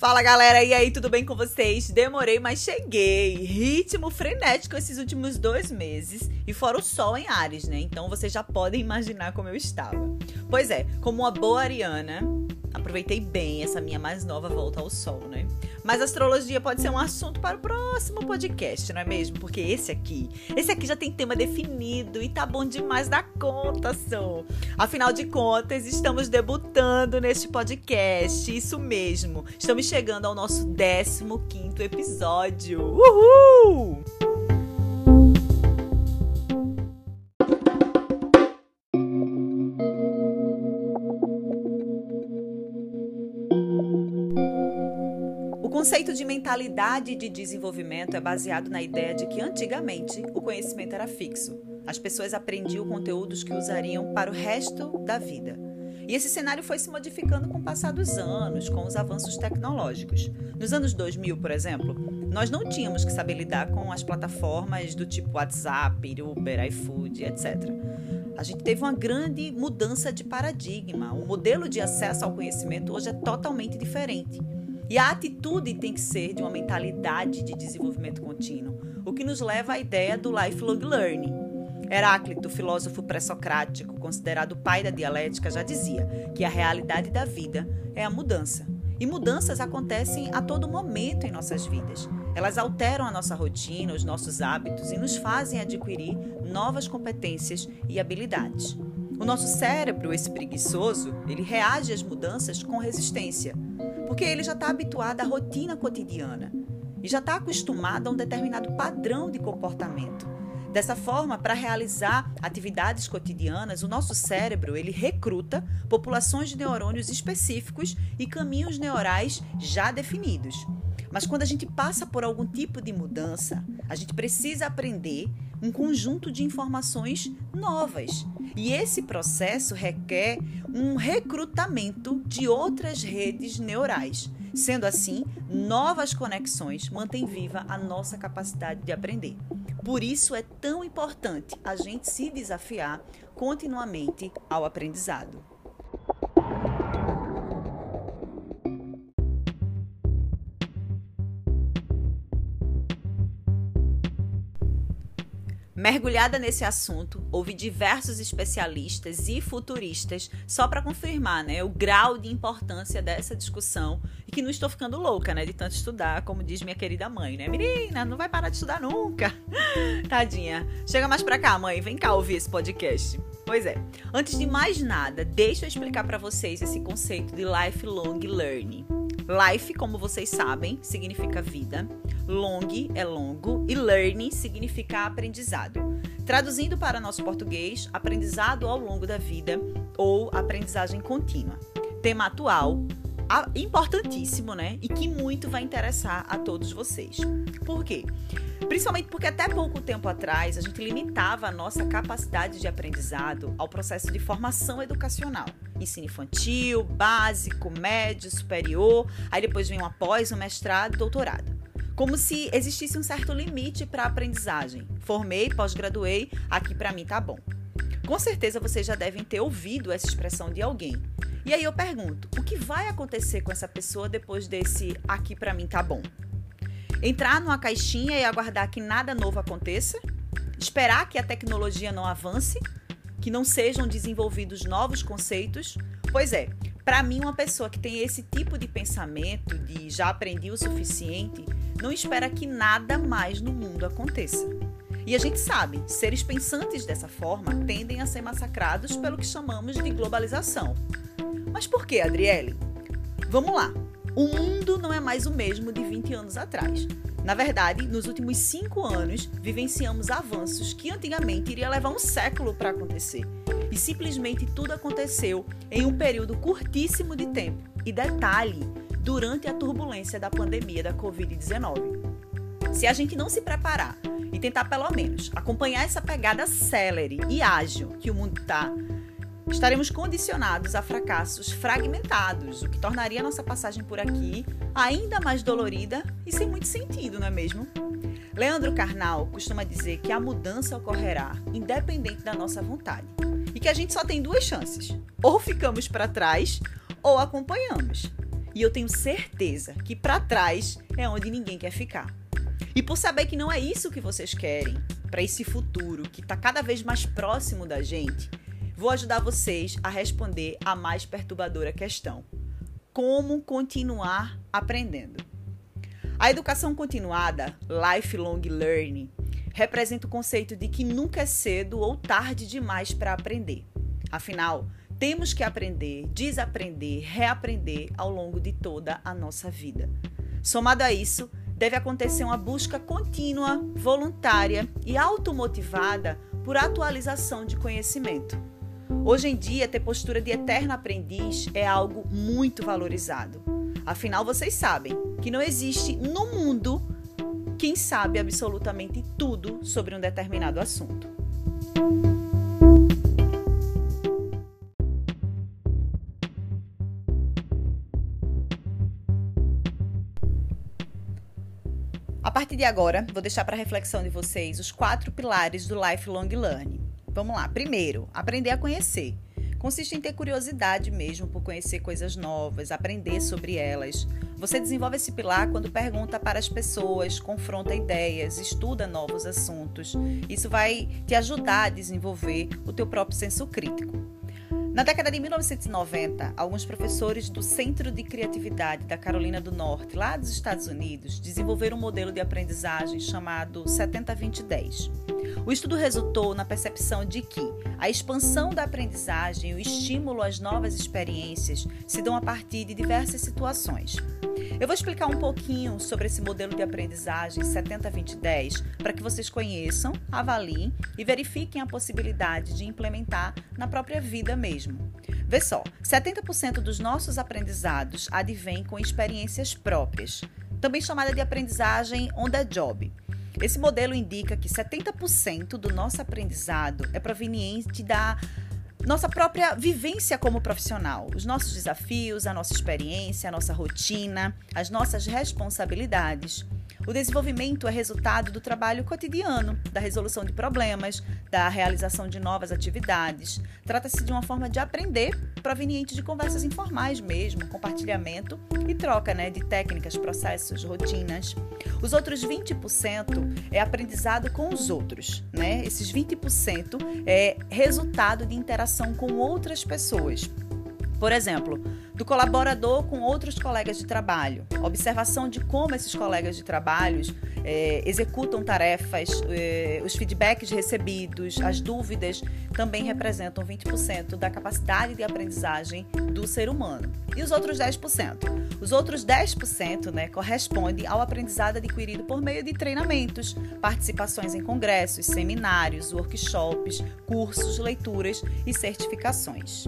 Fala galera, e aí, tudo bem com vocês? Demorei, mas cheguei. Ritmo frenético esses últimos dois meses e fora o sol em Ares, né? Então vocês já podem imaginar como eu estava. Pois é, como uma boa ariana, aproveitei bem essa minha mais nova volta ao sol, né? Mas astrologia pode ser um assunto para o próximo podcast, não é mesmo? Porque esse aqui, esse aqui já tem tema definido e tá bom demais da conta, sou. Afinal de contas, estamos debutando neste podcast, isso mesmo. Estamos chegando ao nosso 15 quinto episódio. Uhul! Conceito de mentalidade de desenvolvimento é baseado na ideia de que antigamente o conhecimento era fixo. As pessoas aprendiam conteúdos que usariam para o resto da vida. E esse cenário foi se modificando com o passar dos anos, com os avanços tecnológicos. Nos anos 2000, por exemplo, nós não tínhamos que saber lidar com as plataformas do tipo WhatsApp, Uber, iFood, etc. A gente teve uma grande mudança de paradigma. O modelo de acesso ao conhecimento hoje é totalmente diferente. E a atitude tem que ser de uma mentalidade de desenvolvimento contínuo, o que nos leva à ideia do lifelong learning. Heráclito, filósofo pré-socrático, considerado pai da dialética, já dizia que a realidade da vida é a mudança. E mudanças acontecem a todo momento em nossas vidas. Elas alteram a nossa rotina, os nossos hábitos e nos fazem adquirir novas competências e habilidades. O nosso cérebro, esse preguiçoso, ele reage às mudanças com resistência porque ele já está habituado à rotina cotidiana e já está acostumado a um determinado padrão de comportamento. Dessa forma, para realizar atividades cotidianas, o nosso cérebro ele recruta populações de neurônios específicos e caminhos neurais já definidos. Mas quando a gente passa por algum tipo de mudança, a gente precisa aprender um conjunto de informações novas. E esse processo requer um recrutamento de outras redes neurais. Sendo assim, novas conexões mantêm viva a nossa capacidade de aprender. Por isso é tão importante a gente se desafiar continuamente ao aprendizado. Mergulhada nesse assunto, houve diversos especialistas e futuristas só para confirmar né, o grau de importância dessa discussão e que não estou ficando louca né, de tanto estudar, como diz minha querida mãe, né? Menina, não vai parar de estudar nunca. Tadinha. Chega mais para cá, mãe, vem cá ouvir esse podcast. Pois é. Antes de mais nada, deixa eu explicar para vocês esse conceito de lifelong learning. Life, como vocês sabem, significa vida. Long é longo e learning significa aprendizado. Traduzindo para nosso português, aprendizado ao longo da vida ou aprendizagem contínua. Tema atual, importantíssimo, né? E que muito vai interessar a todos vocês. Por quê? Principalmente porque até pouco tempo atrás a gente limitava a nossa capacidade de aprendizado ao processo de formação educacional. Ensino infantil, básico, médio, superior, aí depois vem um após, um mestrado, doutorado. Como se existisse um certo limite para a aprendizagem. Formei, pós-graduei, aqui para mim tá bom. Com certeza vocês já devem ter ouvido essa expressão de alguém. E aí eu pergunto, o que vai acontecer com essa pessoa depois desse aqui para mim tá bom? Entrar numa caixinha e aguardar que nada novo aconteça? Esperar que a tecnologia não avance? Que não sejam desenvolvidos novos conceitos? Pois é, para mim, uma pessoa que tem esse tipo de pensamento, de já aprendi o suficiente, não espera que nada mais no mundo aconteça. E a gente sabe, seres pensantes dessa forma tendem a ser massacrados pelo que chamamos de globalização. Mas por que, Adriele? Vamos lá. O mundo não é mais o mesmo de 20 anos atrás. Na verdade, nos últimos cinco anos, vivenciamos avanços que antigamente iria levar um século para acontecer. E simplesmente tudo aconteceu em um período curtíssimo de tempo. E detalhe, durante a turbulência da pandemia da Covid-19. Se a gente não se preparar e tentar pelo menos acompanhar essa pegada célere e ágil que o mundo está estaremos condicionados a fracassos fragmentados, o que tornaria nossa passagem por aqui ainda mais dolorida e sem muito sentido, não é mesmo? Leandro Carnal costuma dizer que a mudança ocorrerá independente da nossa vontade e que a gente só tem duas chances: ou ficamos para trás ou acompanhamos. E eu tenho certeza que para trás é onde ninguém quer ficar. E por saber que não é isso que vocês querem para esse futuro que está cada vez mais próximo da gente, vou ajudar vocês a responder a mais perturbadora questão: como continuar aprendendo? A educação continuada, lifelong learning, representa o conceito de que nunca é cedo ou tarde demais para aprender. Afinal, temos que aprender, desaprender, reaprender ao longo de toda a nossa vida. Somado a isso, deve acontecer uma busca contínua, voluntária e automotivada por atualização de conhecimento. Hoje em dia, ter postura de eterno aprendiz é algo muito valorizado. Afinal, vocês sabem que não existe no mundo quem sabe absolutamente tudo sobre um determinado assunto. A partir de agora, vou deixar para reflexão de vocês os quatro pilares do lifelong learning. Vamos lá. Primeiro, aprender a conhecer consiste em ter curiosidade mesmo por conhecer coisas novas, aprender sobre elas. Você desenvolve esse pilar quando pergunta para as pessoas, confronta ideias, estuda novos assuntos. Isso vai te ajudar a desenvolver o teu próprio senso crítico. Na década de 1990, alguns professores do Centro de Criatividade da Carolina do Norte, lá dos Estados Unidos, desenvolveram um modelo de aprendizagem chamado 70-20-10. O estudo resultou na percepção de que a expansão da aprendizagem e o estímulo às novas experiências se dão a partir de diversas situações. Eu vou explicar um pouquinho sobre esse modelo de aprendizagem 70-20-10 para que vocês conheçam, avaliem e verifiquem a possibilidade de implementar na própria vida mesmo. Vê só, 70% dos nossos aprendizados advêm com experiências próprias, também chamada de aprendizagem on the job. Esse modelo indica que 70% do nosso aprendizado é proveniente da nossa própria vivência como profissional, os nossos desafios, a nossa experiência, a nossa rotina, as nossas responsabilidades. O desenvolvimento é resultado do trabalho cotidiano, da resolução de problemas, da realização de novas atividades. Trata-se de uma forma de aprender proveniente de conversas informais mesmo, compartilhamento e troca né, de técnicas, processos, rotinas. Os outros 20% é aprendizado com os outros. Né? Esses 20% é resultado de interação com outras pessoas. Por exemplo, do colaborador com outros colegas de trabalho, observação de como esses colegas de trabalho é, executam tarefas, é, os feedbacks recebidos, as dúvidas também representam 20% da capacidade de aprendizagem do ser humano. E os outros 10%? Os outros 10% né, correspondem ao aprendizado adquirido por meio de treinamentos, participações em congressos, seminários, workshops, cursos, leituras e certificações.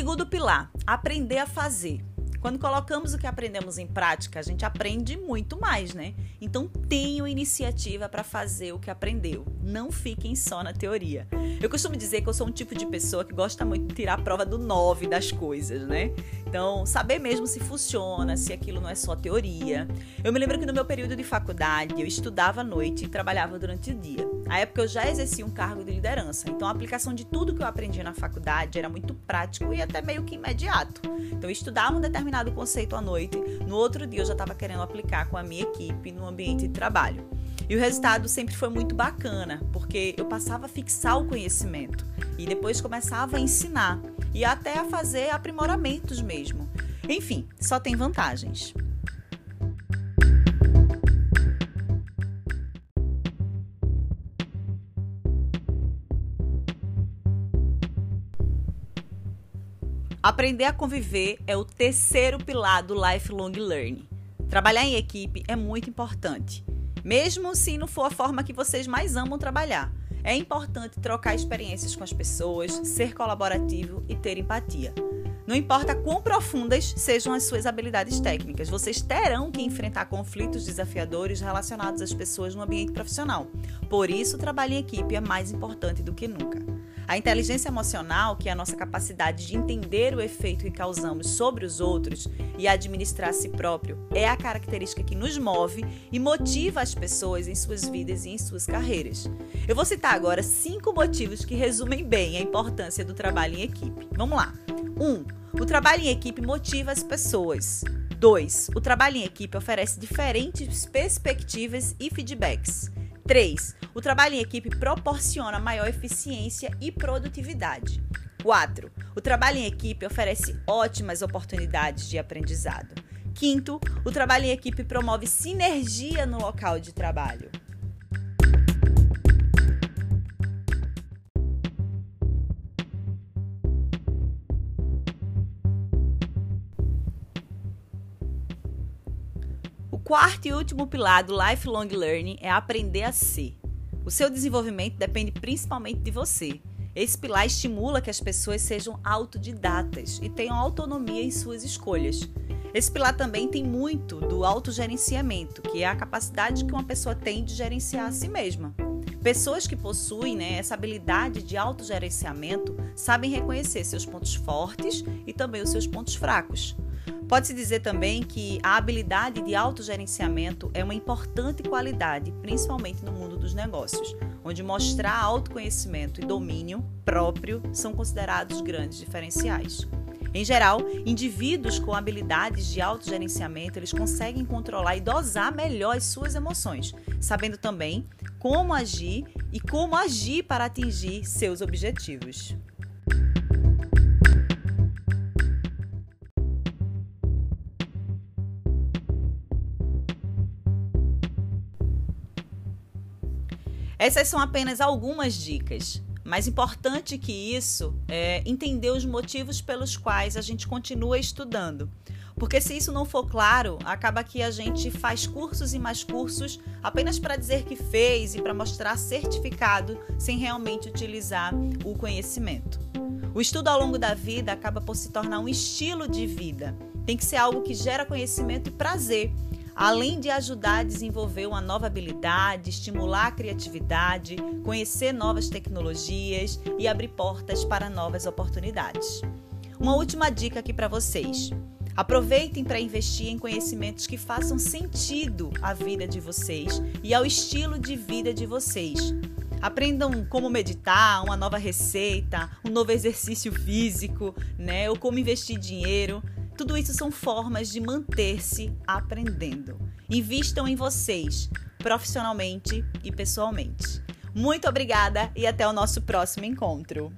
Segundo pilar, aprender a fazer. Quando colocamos o que aprendemos em prática, a gente aprende muito mais, né? Então tenham iniciativa para fazer o que aprendeu. Não fiquem só na teoria. Eu costumo dizer que eu sou um tipo de pessoa que gosta muito de tirar a prova do 9 das coisas, né? Então, saber mesmo se funciona, se aquilo não é só teoria. Eu me lembro que no meu período de faculdade, eu estudava à noite e trabalhava durante o dia. Na época eu já exercia um cargo de liderança, então a aplicação de tudo que eu aprendi na faculdade era muito prático e até meio que imediato. Então eu estudava um determinado conceito à noite, no outro dia eu já estava querendo aplicar com a minha equipe no ambiente de trabalho. E o resultado sempre foi muito bacana, porque eu passava a fixar o conhecimento e depois começava a ensinar e até a fazer aprimoramentos mesmo. Enfim, só tem vantagens. Aprender a conviver é o terceiro pilar do lifelong learning. Trabalhar em equipe é muito importante, mesmo se não for a forma que vocês mais amam trabalhar. É importante trocar experiências com as pessoas, ser colaborativo e ter empatia. Não importa quão profundas sejam as suas habilidades técnicas, vocês terão que enfrentar conflitos desafiadores relacionados às pessoas no ambiente profissional. Por isso, o trabalho em equipe é mais importante do que nunca. A inteligência emocional, que é a nossa capacidade de entender o efeito que causamos sobre os outros e administrar a si próprio, é a característica que nos move e motiva as pessoas em suas vidas e em suas carreiras. Eu vou citar agora cinco motivos que resumem bem a importância do trabalho em equipe. Vamos lá. 1. Um, o trabalho em equipe motiva as pessoas. 2. O trabalho em equipe oferece diferentes perspectivas e feedbacks. 3. O trabalho em equipe proporciona maior eficiência e produtividade. 4. O trabalho em equipe oferece ótimas oportunidades de aprendizado. Quinto, o trabalho em equipe promove sinergia no local de trabalho. quarto e último pilar do lifelong learning é aprender a ser. O seu desenvolvimento depende principalmente de você. Esse pilar estimula que as pessoas sejam autodidatas e tenham autonomia em suas escolhas. Esse pilar também tem muito do autogerenciamento, que é a capacidade que uma pessoa tem de gerenciar a si mesma. Pessoas que possuem né, essa habilidade de autogerenciamento sabem reconhecer seus pontos fortes e também os seus pontos fracos. Pode-se dizer também que a habilidade de autogerenciamento é uma importante qualidade, principalmente no mundo dos negócios, onde mostrar autoconhecimento e domínio próprio são considerados grandes diferenciais. Em geral, indivíduos com habilidades de autogerenciamento, eles conseguem controlar e dosar melhor as suas emoções, sabendo também como agir e como agir para atingir seus objetivos. Essas são apenas algumas dicas. Mais importante que isso é entender os motivos pelos quais a gente continua estudando. Porque se isso não for claro, acaba que a gente faz cursos e mais cursos apenas para dizer que fez e para mostrar certificado sem realmente utilizar o conhecimento. O estudo ao longo da vida acaba por se tornar um estilo de vida. Tem que ser algo que gera conhecimento e prazer além de ajudar a desenvolver uma nova habilidade, estimular a criatividade, conhecer novas tecnologias e abrir portas para novas oportunidades. Uma última dica aqui para vocês. Aproveitem para investir em conhecimentos que façam sentido à vida de vocês e ao estilo de vida de vocês. Aprendam como meditar, uma nova receita, um novo exercício físico, né? Ou como investir dinheiro. Tudo isso são formas de manter-se aprendendo. Invistam em vocês, profissionalmente e pessoalmente. Muito obrigada e até o nosso próximo encontro.